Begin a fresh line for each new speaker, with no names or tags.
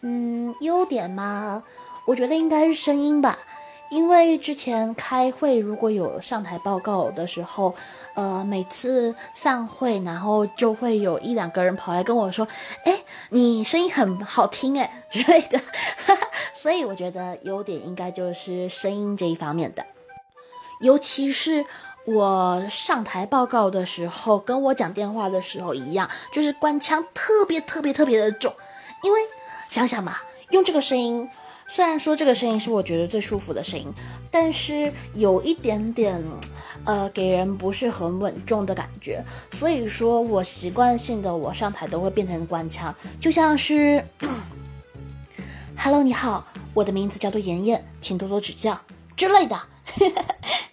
嗯，优点嘛，我觉得应该是声音吧。因为之前开会如果有上台报告的时候，呃，每次散会，然后就会有一两个人跑来跟我说：“哎，你声音很好听，哎 之类的。”所以我觉得优点应该就是声音这一方面的，尤其是我上台报告的时候，跟我讲电话的时候一样，就是官腔特别特别特别的重。因为想想嘛，用这个声音。虽然说这个声音是我觉得最舒服的声音，但是有一点点，呃，给人不是很稳重的感觉。所以说我习惯性的我上台都会变成官腔，就像是，Hello，你好，我的名字叫做妍妍，请多多指教之类的。